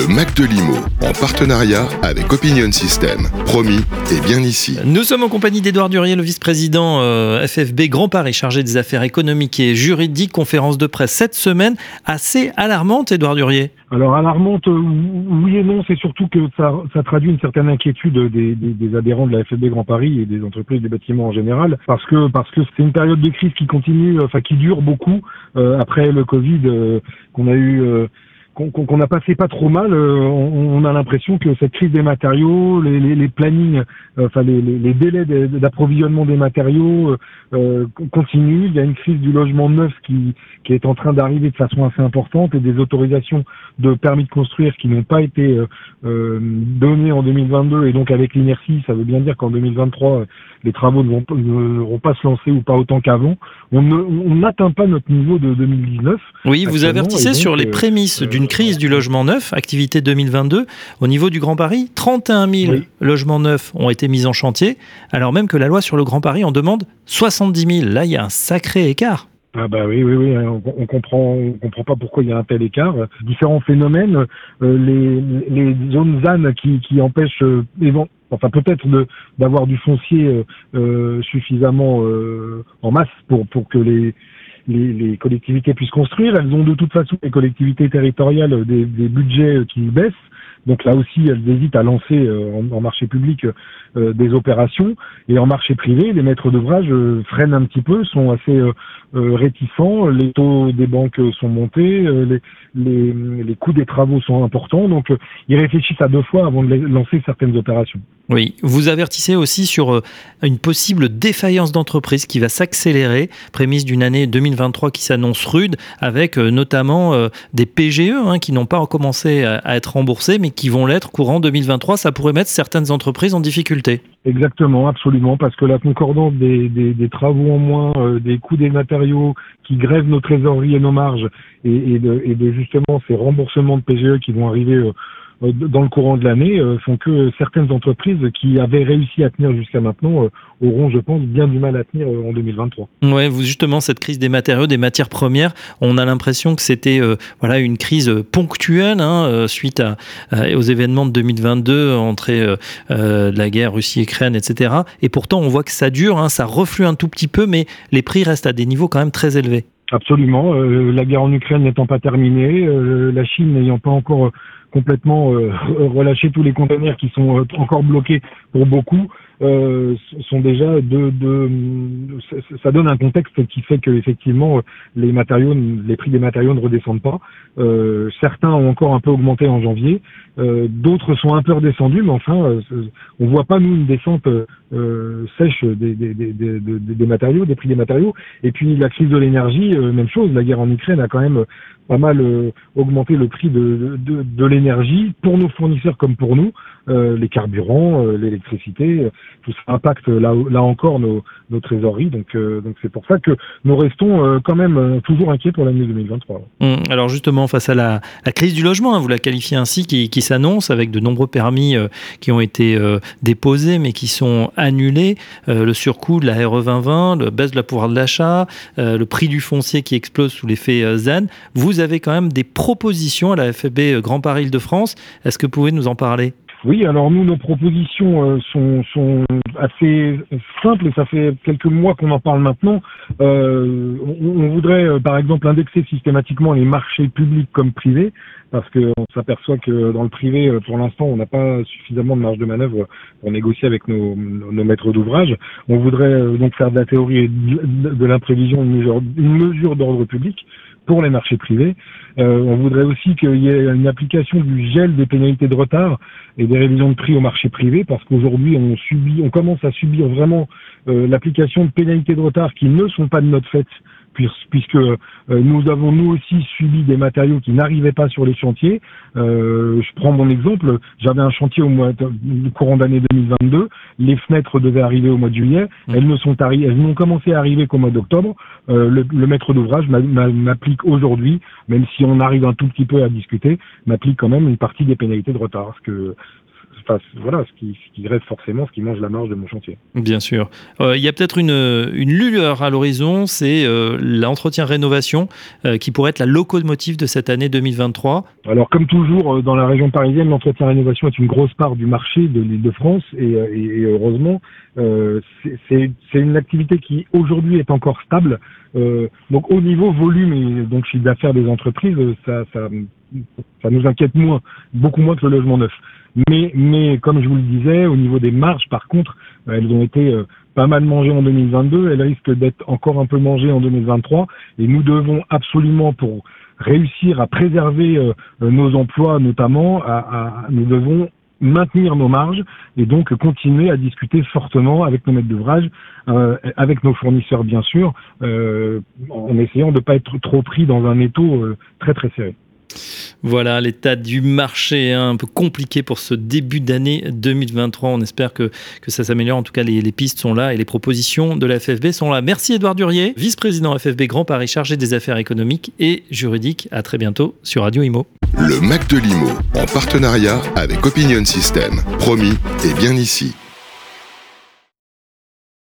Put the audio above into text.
Le Mac de Limo, en partenariat avec Opinion System. Promis, et bien ici. Nous sommes en compagnie d'Edouard Durier, le vice-président euh, FFB Grand Paris, chargé des affaires économiques et juridiques. Conférence de presse cette semaine, assez alarmante, Edouard Durier. Alors alarmante, euh, oui et non, c'est surtout que ça, traduit une certaine inquiétude des, adhérents de la FFB Grand Paris et des entreprises des bâtiments en général, parce que parce que c'est une période de crise qui continue, enfin qui dure beaucoup euh, après le Covid qu'on a eu qu'on n'a pas fait pas trop mal. Euh, on, a l'impression que cette crise des matériaux, les, les, les plannings, euh, enfin les, les délais d'approvisionnement des matériaux euh, continuent. Il y a une crise du logement neuf qui, qui est en train d'arriver de façon assez importante et des autorisations de permis de construire qui n'ont pas été données en 2022 et donc avec l'inertie, ça veut bien dire qu'en 2023 les travaux ne vont, vont, pas se lancer ou pas autant qu'avant. On n'atteint pas notre niveau de 2019. Oui, vous avertissez sur les prémices d'une crise du logement neuf, activité 2022. Au niveau du Grand Paris, 31 000 logements neufs ont été mis en chantier, alors même que la loi sur le Grand Paris en demande 70 000. Là, il y a un sacré écart. Ah bah oui, oui, oui, on, on comprend, on comprend pas pourquoi il y a un tel écart. Différents phénomènes, euh, les, les zones ZAN qui, qui empêchent, euh, enfin peut-être d'avoir du foncier euh suffisamment en masse pour pour que les les, collectivités puissent construire. Elles ont de toute façon, les collectivités territoriales, des, des budgets qui baissent. Donc là aussi, elles hésitent à lancer euh, en, marché public euh, des opérations. Et en marché privé, les maîtres d'ouvrage euh, freinent un petit peu, sont assez réticents. Les taux des banques sont montés, les, les, coûts des travaux sont importants. Donc ils réfléchissent à deux fois avant de lancer certaines opérations. Oui, vous avertissez aussi sur une possible défaillance d'entreprise qui va s'accélérer, prémisse d'une année 2023 qui s'annonce rude, avec notamment des PGE hein, qui n'ont pas commencé à être remboursés, mais qui vont l'être courant 2023. Ça pourrait mettre certaines entreprises en difficulté. Exactement, absolument, parce que la concordance des, travaux en moins, euh, des coûts des matériaux qui grèvent nos trésoreries et nos marges, et, de, justement ces remboursements de PGE qui vont arriver euh, dans le courant de l'année euh, font que certaines entreprises qui avaient réussi à tenir jusqu'à maintenant euh, auront, je pense, bien du mal à tenir en 2023. Ouais, vous justement cette crise des matériaux, des matières premières, on a l'impression que c'était voilà une crise ponctuelle hein, suite à, aux événements de 2022, entrée de la guerre Russie-Ukraine, etc. Et pourtant, on voit que ça dure, hein, ça reflue un tout petit peu, mais les prix restent à des niveaux quand même très élevés. Absolument. la guerre en Ukraine n'étant pas terminée, la Chine n'ayant pas encore complètement euh, relâcher tous les conteneurs qui sont euh, encore bloqués pour beaucoup euh, sont déjà de, ça donne un contexte qui fait que effectivement les matériaux, les prix des matériaux ne redescendent pas. Euh, certains ont encore un peu augmenté en janvier, euh, d'autres sont un peu redescendus, mais enfin, euh, on voit pas nous une descente sèche des, des, des, des, matériaux, des prix des matériaux. Et puis la crise de l'énergie, même chose. La guerre en Ukraine a quand même pas mal augmenté le prix de, de, de l'énergie pour nos fournisseurs comme pour nous. Euh, les carburants, euh, l'électricité, euh, tout ça impacte là, encore nos, trésoreries. Donc c'est pour ça que nous restons quand même toujours inquiets pour l'année 2023. Hum, alors justement face à la, la crise du logement, hein, vous la qualifiez ainsi, qui, s'annonce avec de nombreux permis qui ont été déposés mais qui sont annulés, le surcoût de la RE 2020, le baisse de la pouvoir de l'achat, le prix du foncier qui explose sous l'effet ZAN. Vous avez quand même des propositions à la FFB Grand Paris Île-de-France. Est-ce que vous pouvez nous en parler? Oui, alors nous, nos propositions euh, sont, sont, assez simples et ça fait quelques mois qu'on en parle maintenant. Euh, on, voudrait, euh, par exemple, indexer systématiquement les marchés publics comme privés, parce qu'on s'aperçoit que dans le privé, pour l'instant, on n'a pas suffisamment de marge de manœuvre pour négocier avec nos, nos maîtres d'ouvrage. On voudrait donc faire de la théorie et de, l'imprévision une mesure, une mesure d'ordre public pour les marchés privés. Euh, on voudrait aussi qu'il y ait une application du gel des pénalités de retard et des révisions de prix au marché privé, parce qu'aujourd'hui on subit, on commence à subir vraiment euh, l'application de pénalités de retard qui ne sont pas de notre fait puisque euh, nous avons nous aussi subi des matériaux qui n'arrivaient pas sur les chantiers. Euh, je prends mon exemple, j'avais un chantier au mois de, courant d'année 2022, les fenêtres devaient arriver au mois de juillet, mmh. elles ne sont arrivées, elles n'ont commencé à arriver qu'au mois d'octobre. Euh, le, le, maître d'ouvrage m'applique aujourd'hui, même si on arrive un tout petit peu à discuter, m'applique quand même une partie des pénalités de retard, ce que voilà, ce qui, ce qui, reste forcément ce qui mange la marge de mon chantier. Bien sûr. Euh, il y a peut-être une, une lueur à l'horizon, c'est euh, l'entretien-rénovation euh, qui pourrait être la locomotive de cette année 2023. Alors comme toujours dans la région parisienne, l'entretien-rénovation est une grosse part du marché de l'île de France et, et, heureusement, c'est une activité qui aujourd'hui est encore stable. donc au niveau volume et donc chiffre d'affaires des entreprises, ça, ça, ça nous inquiète moins, beaucoup moins que le logement neuf. Mais, mais comme je vous le disais, au niveau des marges, par contre, euh, elles ont été euh, pas mal mangées en 2022. Elles risquent d'être encore un peu mangées en 2023. Et nous devons absolument, pour réussir à préserver euh, nos emplois notamment, à, nous devons maintenir nos marges et donc continuer à discuter fortement avec nos maîtres d'ouvrage, avec nos fournisseurs bien sûr, en essayant de ne pas être trop pris dans un étau très très serré. Voilà l'état du marché hein, un peu compliqué pour ce début d'année 2023. On espère que, ça s'améliore. En tout cas, les, pistes sont là et les propositions de la FFB sont là. Merci Edouard Durier, vice-président FFB Grand Paris chargé des affaires économiques et juridiques. À très bientôt sur Radio Imo. Le Mac de l'Imo en partenariat avec Opinion System. Promis et bien ici.